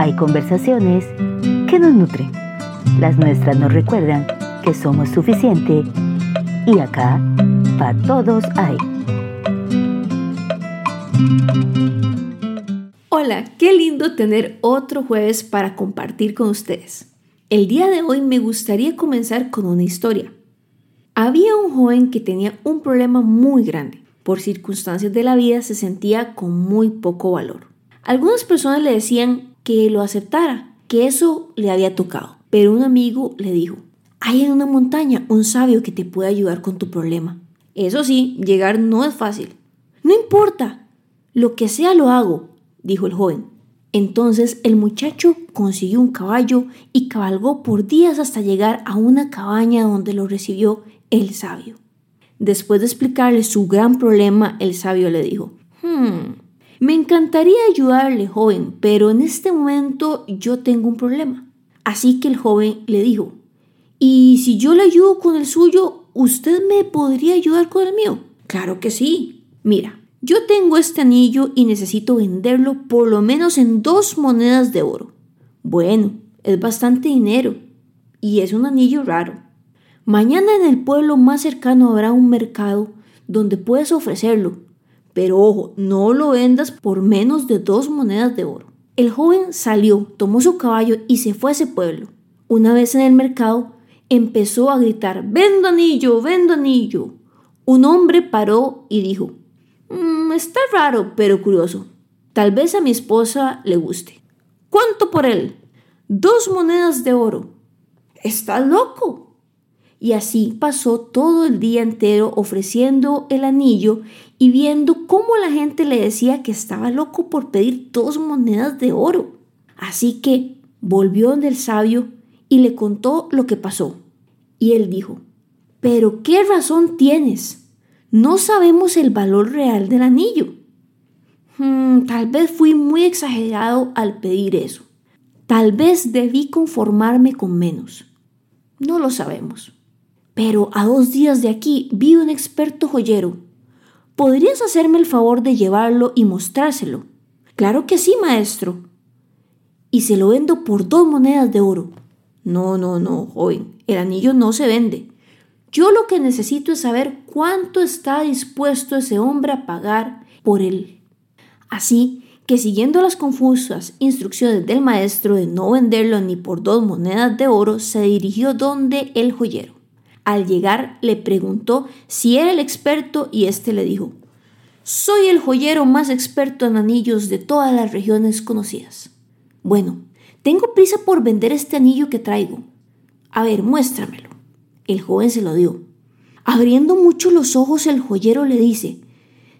hay conversaciones que nos nutren. Las nuestras nos recuerdan que somos suficiente y acá para todos hay. Hola, qué lindo tener otro jueves para compartir con ustedes. El día de hoy me gustaría comenzar con una historia. Había un joven que tenía un problema muy grande. Por circunstancias de la vida se sentía con muy poco valor. Algunas personas le decían que lo aceptara, que eso le había tocado. Pero un amigo le dijo, hay en una montaña un sabio que te puede ayudar con tu problema. Eso sí, llegar no es fácil. No importa, lo que sea lo hago, dijo el joven. Entonces el muchacho consiguió un caballo y cabalgó por días hasta llegar a una cabaña donde lo recibió el sabio. Después de explicarle su gran problema, el sabio le dijo, hmm, me encantaría ayudarle, joven, pero en este momento yo tengo un problema. Así que el joven le dijo, ¿y si yo le ayudo con el suyo, usted me podría ayudar con el mío? Claro que sí. Mira, yo tengo este anillo y necesito venderlo por lo menos en dos monedas de oro. Bueno, es bastante dinero y es un anillo raro. Mañana en el pueblo más cercano habrá un mercado donde puedes ofrecerlo, pero ojo, no lo vendas por menos de dos monedas de oro. El joven salió, tomó su caballo y se fue a ese pueblo. Una vez en el mercado, empezó a gritar, vendo anillo, vendo anillo. Un hombre paró y dijo, mm, está raro, pero curioso. Tal vez a mi esposa le guste. ¿Cuánto por él? Dos monedas de oro. Estás loco, y así pasó todo el día entero ofreciendo el anillo y viendo cómo la gente le decía que estaba loco por pedir dos monedas de oro. Así que volvió donde el sabio y le contó lo que pasó. Y él dijo, pero ¿qué razón tienes? No sabemos el valor real del anillo. Hmm, tal vez fui muy exagerado al pedir eso. Tal vez debí conformarme con menos. No lo sabemos. Pero a dos días de aquí vi un experto joyero. ¿Podrías hacerme el favor de llevarlo y mostrárselo? Claro que sí, maestro. Y se lo vendo por dos monedas de oro. No, no, no, joven, el anillo no se vende. Yo lo que necesito es saber cuánto está dispuesto ese hombre a pagar por él. Así que siguiendo las confusas instrucciones del maestro de no venderlo ni por dos monedas de oro, se dirigió donde el joyero. Al llegar le preguntó si era el experto y éste le dijo, soy el joyero más experto en anillos de todas las regiones conocidas. Bueno, tengo prisa por vender este anillo que traigo. A ver, muéstramelo. El joven se lo dio. Abriendo mucho los ojos, el joyero le dice,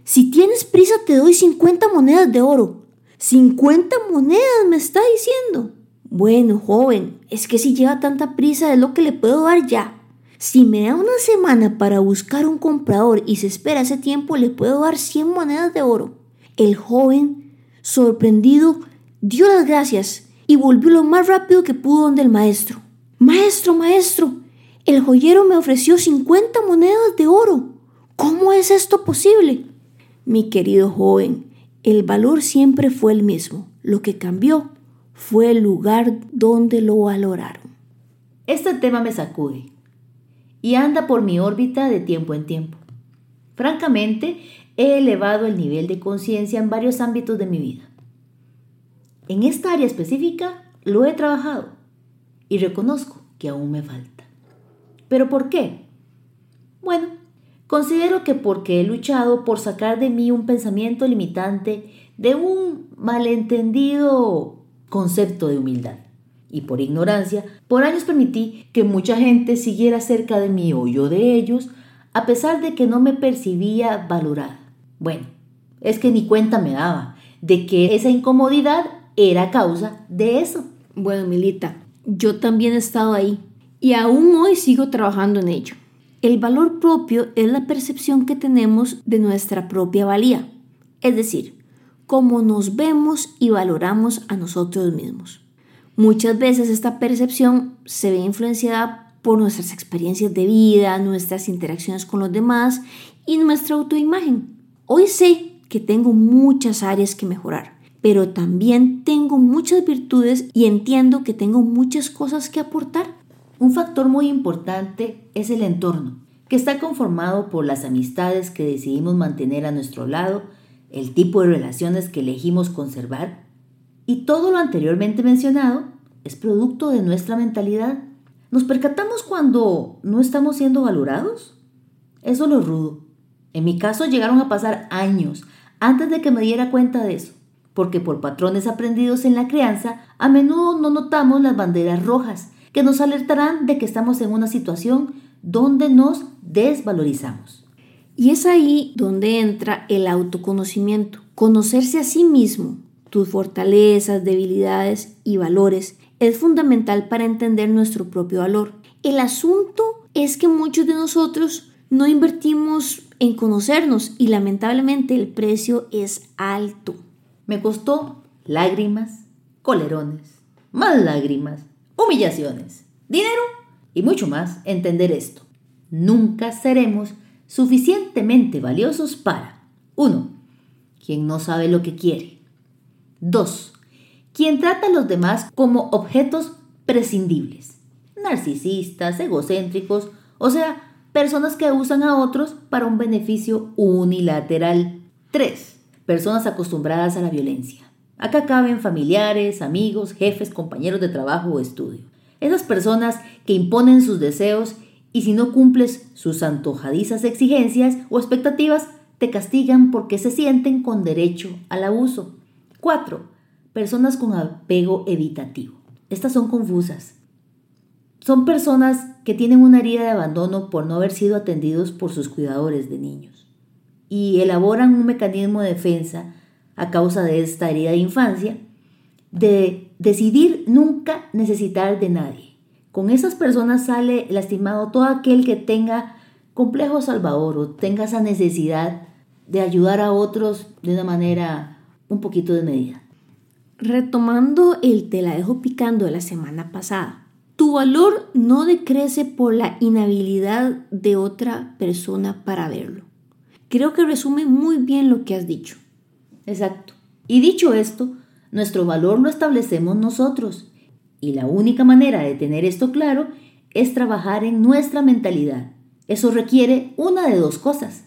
si tienes prisa te doy 50 monedas de oro. 50 monedas me está diciendo. Bueno, joven, es que si lleva tanta prisa es lo que le puedo dar ya. Si me da una semana para buscar un comprador y se espera ese tiempo, le puedo dar 100 monedas de oro. El joven, sorprendido, dio las gracias y volvió lo más rápido que pudo donde el maestro. Maestro, maestro, el joyero me ofreció 50 monedas de oro. ¿Cómo es esto posible? Mi querido joven, el valor siempre fue el mismo. Lo que cambió fue el lugar donde lo valoraron. Este tema me sacude y anda por mi órbita de tiempo en tiempo. Francamente, he elevado el nivel de conciencia en varios ámbitos de mi vida. En esta área específica lo he trabajado y reconozco que aún me falta. ¿Pero por qué? Bueno, considero que porque he luchado por sacar de mí un pensamiento limitante de un malentendido concepto de humildad y por ignorancia, por años permití que mucha gente siguiera cerca de mí o yo de ellos, a pesar de que no me percibía valorada. Bueno, es que ni cuenta me daba de que esa incomodidad era causa de eso. Bueno, Milita, yo también he estado ahí y aún hoy sigo trabajando en ello. El valor propio es la percepción que tenemos de nuestra propia valía, es decir, cómo nos vemos y valoramos a nosotros mismos. Muchas veces esta percepción se ve influenciada por nuestras experiencias de vida, nuestras interacciones con los demás y nuestra autoimagen. Hoy sé que tengo muchas áreas que mejorar, pero también tengo muchas virtudes y entiendo que tengo muchas cosas que aportar. Un factor muy importante es el entorno, que está conformado por las amistades que decidimos mantener a nuestro lado, el tipo de relaciones que elegimos conservar, y todo lo anteriormente mencionado es producto de nuestra mentalidad. ¿Nos percatamos cuando no estamos siendo valorados? Eso lo rudo. En mi caso llegaron a pasar años antes de que me diera cuenta de eso, porque por patrones aprendidos en la crianza, a menudo no notamos las banderas rojas que nos alertarán de que estamos en una situación donde nos desvalorizamos. Y es ahí donde entra el autoconocimiento, conocerse a sí mismo, tus fortalezas, debilidades y valores es fundamental para entender nuestro propio valor. El asunto es que muchos de nosotros no invertimos en conocernos y lamentablemente el precio es alto. Me costó lágrimas, colerones, más lágrimas, humillaciones, dinero y mucho más entender esto. Nunca seremos suficientemente valiosos para 1. Quien no sabe lo que quiere. 2. Quien trata a los demás como objetos prescindibles. Narcisistas, egocéntricos, o sea, personas que usan a otros para un beneficio unilateral. 3. Personas acostumbradas a la violencia. Acá caben familiares, amigos, jefes, compañeros de trabajo o estudio. Esas personas que imponen sus deseos y si no cumples sus antojadizas exigencias o expectativas, te castigan porque se sienten con derecho al abuso. 4. Personas con apego evitativo. Estas son confusas. Son personas que tienen una herida de abandono por no haber sido atendidos por sus cuidadores de niños y elaboran un mecanismo de defensa a causa de esta herida de infancia de decidir nunca necesitar de nadie. Con esas personas sale lastimado todo aquel que tenga complejo salvador o tenga esa necesidad de ayudar a otros de una manera un poquito de medida. Retomando el te la dejo picando de la semana pasada, tu valor no decrece por la inhabilidad de otra persona para verlo. Creo que resume muy bien lo que has dicho. Exacto. Y dicho esto, nuestro valor lo establecemos nosotros. Y la única manera de tener esto claro es trabajar en nuestra mentalidad. Eso requiere una de dos cosas.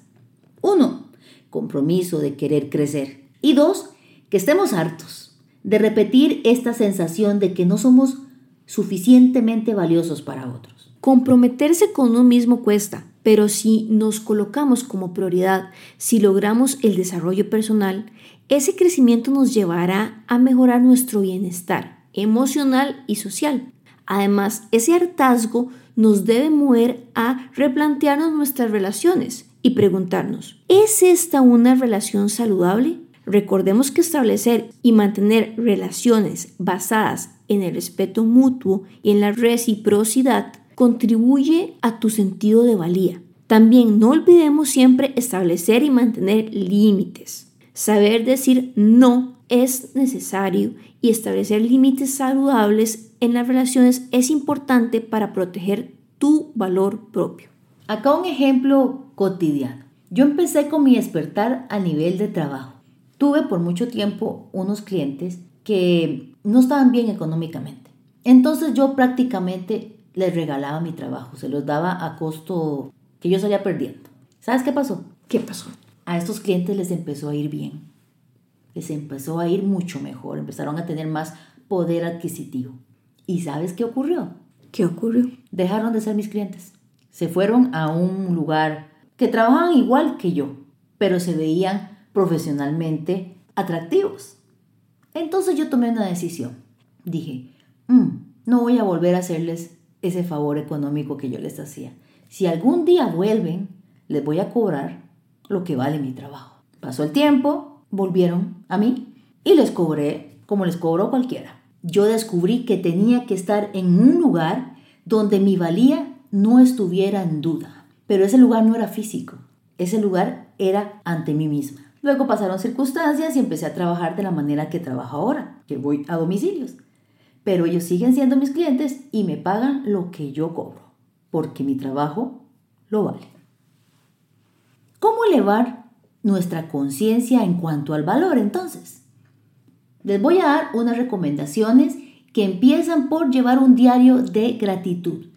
Uno, compromiso de querer crecer. Y dos, que estemos hartos de repetir esta sensación de que no somos suficientemente valiosos para otros. Comprometerse con uno mismo cuesta, pero si nos colocamos como prioridad, si logramos el desarrollo personal, ese crecimiento nos llevará a mejorar nuestro bienestar emocional y social. Además, ese hartazgo nos debe mover a replantearnos nuestras relaciones y preguntarnos, ¿es esta una relación saludable? Recordemos que establecer y mantener relaciones basadas en el respeto mutuo y en la reciprocidad contribuye a tu sentido de valía. También no olvidemos siempre establecer y mantener límites. Saber decir no es necesario y establecer límites saludables en las relaciones es importante para proteger tu valor propio. Acá un ejemplo cotidiano. Yo empecé con mi despertar a nivel de trabajo. Tuve por mucho tiempo unos clientes que no estaban bien económicamente. Entonces yo prácticamente les regalaba mi trabajo, se los daba a costo que yo salía perdiendo. ¿Sabes qué pasó? ¿Qué pasó? A estos clientes les empezó a ir bien. Les empezó a ir mucho mejor, empezaron a tener más poder adquisitivo. ¿Y sabes qué ocurrió? ¿Qué ocurrió? Dejaron de ser mis clientes. Se fueron a un lugar que trabajaban igual que yo, pero se veían profesionalmente atractivos. Entonces yo tomé una decisión. Dije, mm, no voy a volver a hacerles ese favor económico que yo les hacía. Si algún día vuelven, les voy a cobrar lo que vale mi trabajo. Pasó el tiempo, volvieron a mí y les cobré como les cobró cualquiera. Yo descubrí que tenía que estar en un lugar donde mi valía no estuviera en duda. Pero ese lugar no era físico, ese lugar era ante mí misma. Luego pasaron circunstancias y empecé a trabajar de la manera que trabajo ahora, que voy a domicilios. Pero ellos siguen siendo mis clientes y me pagan lo que yo cobro, porque mi trabajo lo vale. ¿Cómo elevar nuestra conciencia en cuanto al valor entonces? Les voy a dar unas recomendaciones que empiezan por llevar un diario de gratitud,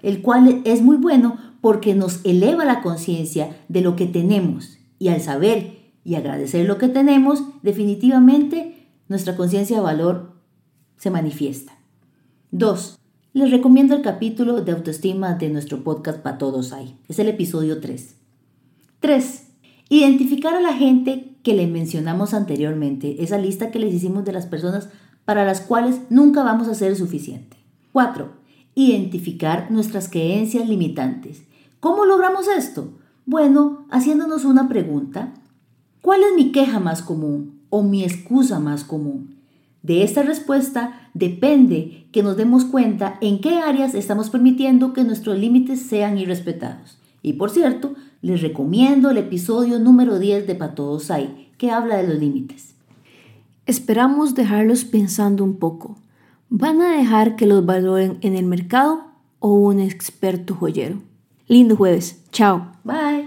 el cual es muy bueno porque nos eleva la conciencia de lo que tenemos y al saber y agradecer lo que tenemos, definitivamente nuestra conciencia de valor se manifiesta. 2. Les recomiendo el capítulo de autoestima de nuestro podcast Para Todos Hay. Es el episodio 3. 3. Identificar a la gente que le mencionamos anteriormente, esa lista que les hicimos de las personas para las cuales nunca vamos a ser suficiente. 4. Identificar nuestras creencias limitantes. ¿Cómo logramos esto? Bueno, haciéndonos una pregunta. ¿Cuál es mi queja más común o mi excusa más común? De esta respuesta depende que nos demos cuenta en qué áreas estamos permitiendo que nuestros límites sean irrespetados. Y por cierto, les recomiendo el episodio número 10 de Todos Hay, que habla de los límites. Esperamos dejarlos pensando un poco. ¿Van a dejar que los valoren en el mercado o un experto joyero? Lindo jueves. Chao. Bye.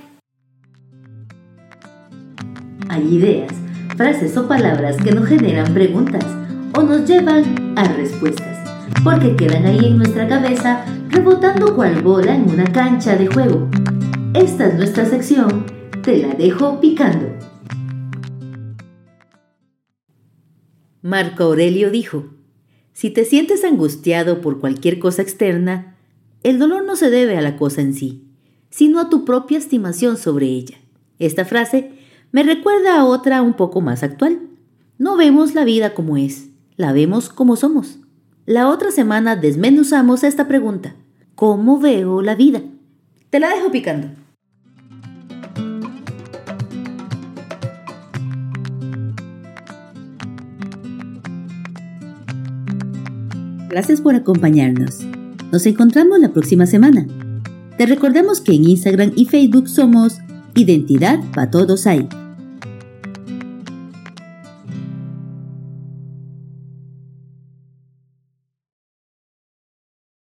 Hay ideas, frases o palabras que nos generan preguntas o nos llevan a respuestas, porque quedan ahí en nuestra cabeza rebotando cual bola en una cancha de juego. Esta es nuestra sección, te la dejo picando. Marco Aurelio dijo, si te sientes angustiado por cualquier cosa externa, el dolor no se debe a la cosa en sí, sino a tu propia estimación sobre ella. Esta frase me recuerda a otra un poco más actual. No vemos la vida como es, la vemos como somos. La otra semana desmenuzamos esta pregunta. ¿Cómo veo la vida? Te la dejo picando. Gracias por acompañarnos. Nos encontramos la próxima semana. Te recordamos que en Instagram y Facebook somos Identidad para Todos Hay.